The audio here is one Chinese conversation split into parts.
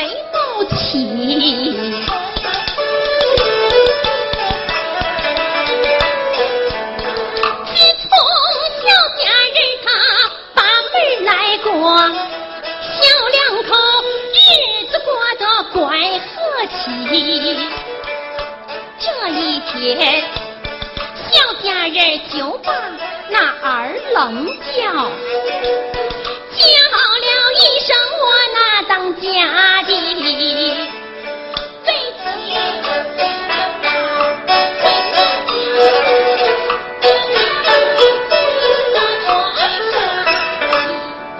没到起。自从小家人他把门来过小两口日子过得怪和气这一天小家人就把那二楞叫叫家的。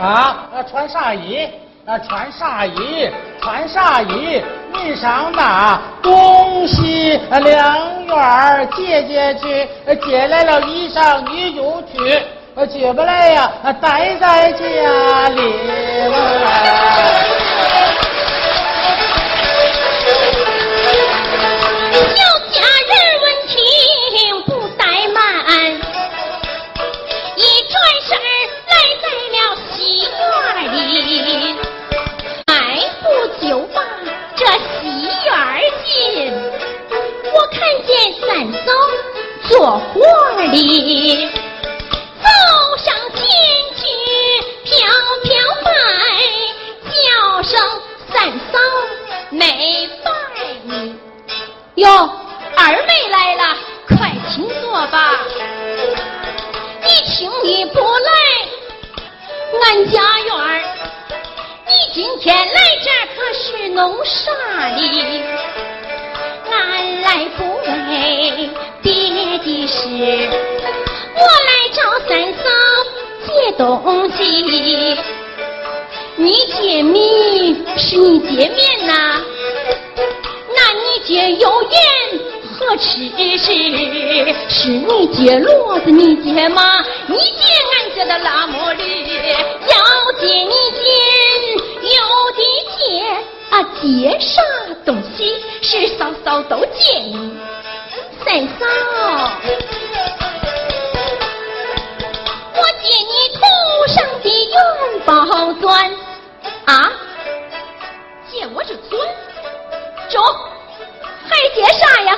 啊，穿啥衣？啊，穿啥衣？穿啥衣？你上那东西两院借借去，借来了衣裳你就去，借不来呀，待在家里。俺家院儿，你今天来这可是弄啥哩？俺来不为别的事，我来找三嫂借东西。你借米是你借面呐？那你借油盐我吃食？是你借骡子，你借马，你借俺家的拉磨驴，要借你借，有的借。啊，借啥东西是嫂嫂都借你，三嫂，我借你头上的元宝钻啊，借我这钻，中，还借啥呀？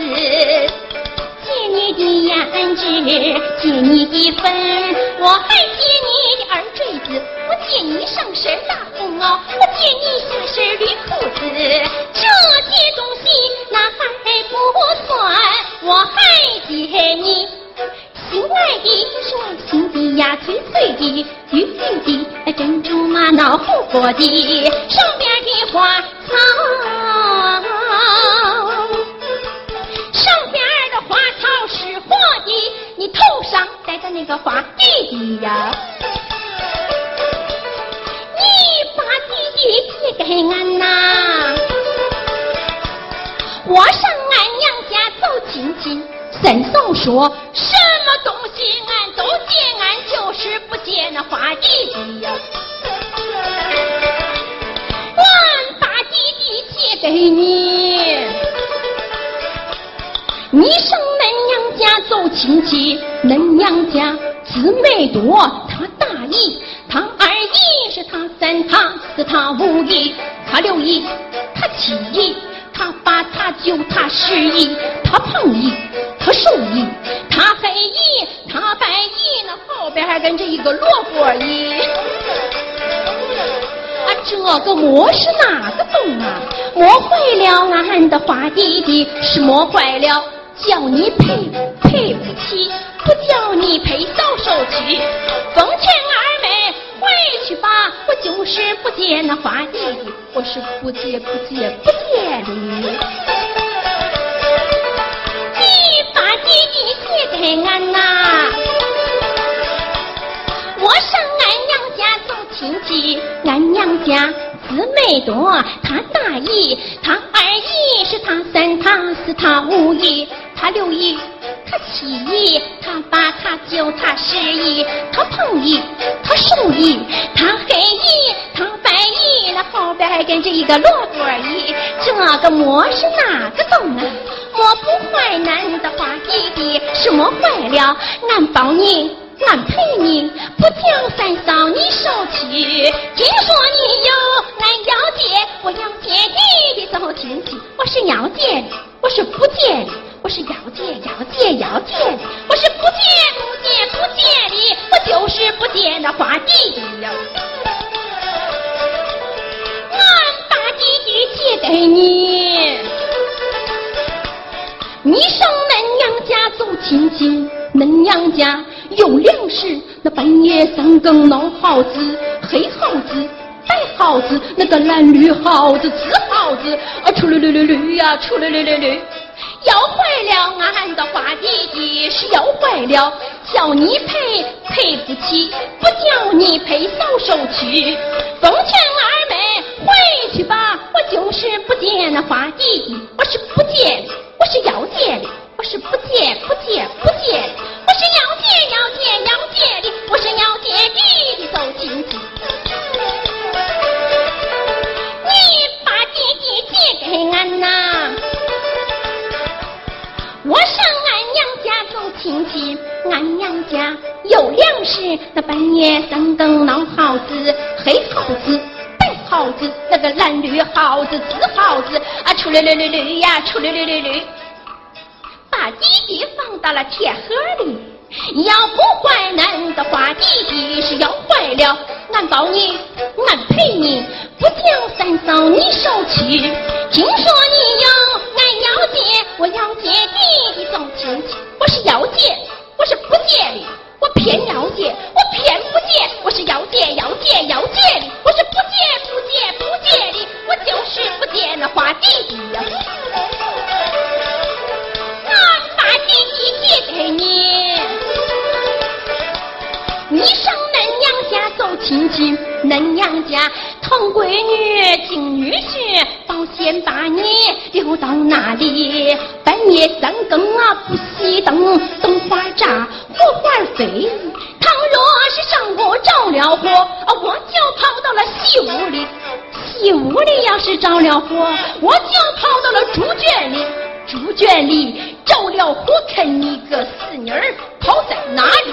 子。借你的胭脂，借你的粉，我还借你的耳坠子，我借你上身大红袄，我借你下身绿裤子。这些东西那还不算，我还借你心爱的、爱心的呀，翠翠的、绿绿的、珍珠玛瑙红果的，上边的花上戴的那个花弟弟呀，你把弟弟借给俺呐，我上俺娘家走亲戚。三嫂说什么东西俺都借，俺就是不借那花弟弟呀。俺把弟弟借给你，你上恁娘。家走亲戚，恁娘家姊妹多，他大姨，他二姨是他三他四他五姨，他六姨，他七姨，他八他九他十姨，他胖姨，他瘦姨，他黑姨，他白姨，那后边还跟着一个萝卜姨。啊，这个磨是哪个洞啊？磨坏了俺的花弟弟，是磨坏了。叫你赔赔不起，不你赔早收去。奉劝二妹回去吧，我就是不借那花弟弟，我是不借不借不借的。你把弟弟借给俺呐，我上俺娘家走亲戚，俺娘家。姊妹多，他大姨，他二姨是他三他四他五姨，他六姨，他七姨，他八他九他十姨，他胖姨，他瘦姨，他黑姨，他白姨，那后边还跟着一个萝卜姨，这个磨是哪个洞啊？磨不坏俺的花弟弟，是磨坏了，俺保你。俺陪你，不叫三嫂你受气。听说你有俺要借，我要借你的走亲戚。我是要借的，我是不借的，我是要借要借要借恁娘家有粮食，那半夜三更闹耗子，黑耗子。白耗子，那个蓝绿耗子，紫耗子，啊，出溜溜溜溜呀，出溜溜溜溜，要坏了俺的花弟弟是要坏了，叫你赔赔不起，不叫你赔少收去。奉劝二是，那半夜三更闹耗子，黑耗子、白耗子，那个蓝绿耗子、紫耗子啊，出溜溜溜溜呀，出溜溜溜溜，把弟弟放到了铁盒里。要不坏，恁的话弟弟是要坏了，俺保你，俺赔你，不叫三嫂你受气。听说你要，俺要借，我要借弟弟送亲戚，我是要借，我是不借的，我偏要借，我偏不借，我是要借要借要借的，我是不借不借不借的，我就是不借那花弟弟呀。俺把弟弟借给你。你上恁娘家走亲戚，恁娘家疼闺女敬女婿，保险把你留到那里。半夜三更啊不熄灯，灯花炸，火花飞。倘若是上午着了火，我就跑到了西屋里。西屋里要是着了火，我就跑到了猪圈里。猪圈里着了火，看你个死妮儿跑在哪里？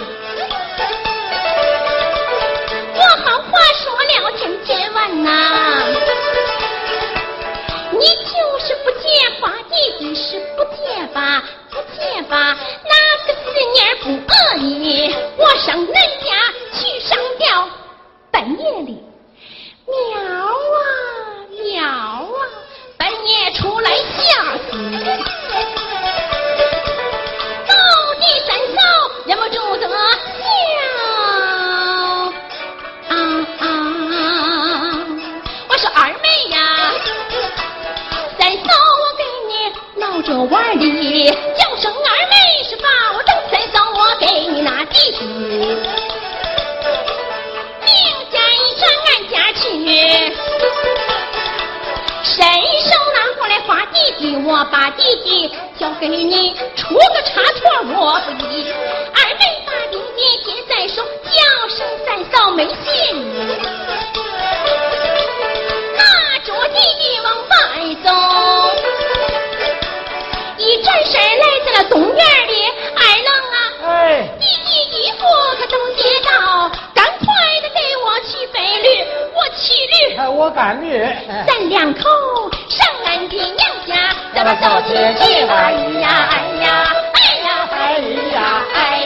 向内把弟弟交给你，出个差错我不依。二妹把弟弟接在手，叫声三嫂没信你，拿着弟弟往外走。一转身来到了东院里，二郎啊，哎，弟弟衣服可都接到，赶快的给我骑飞驴，我骑驴，哎，我赶驴，咱两口上你娘家咱们走亲戚玩一呀哎呀哎呀哎呀哎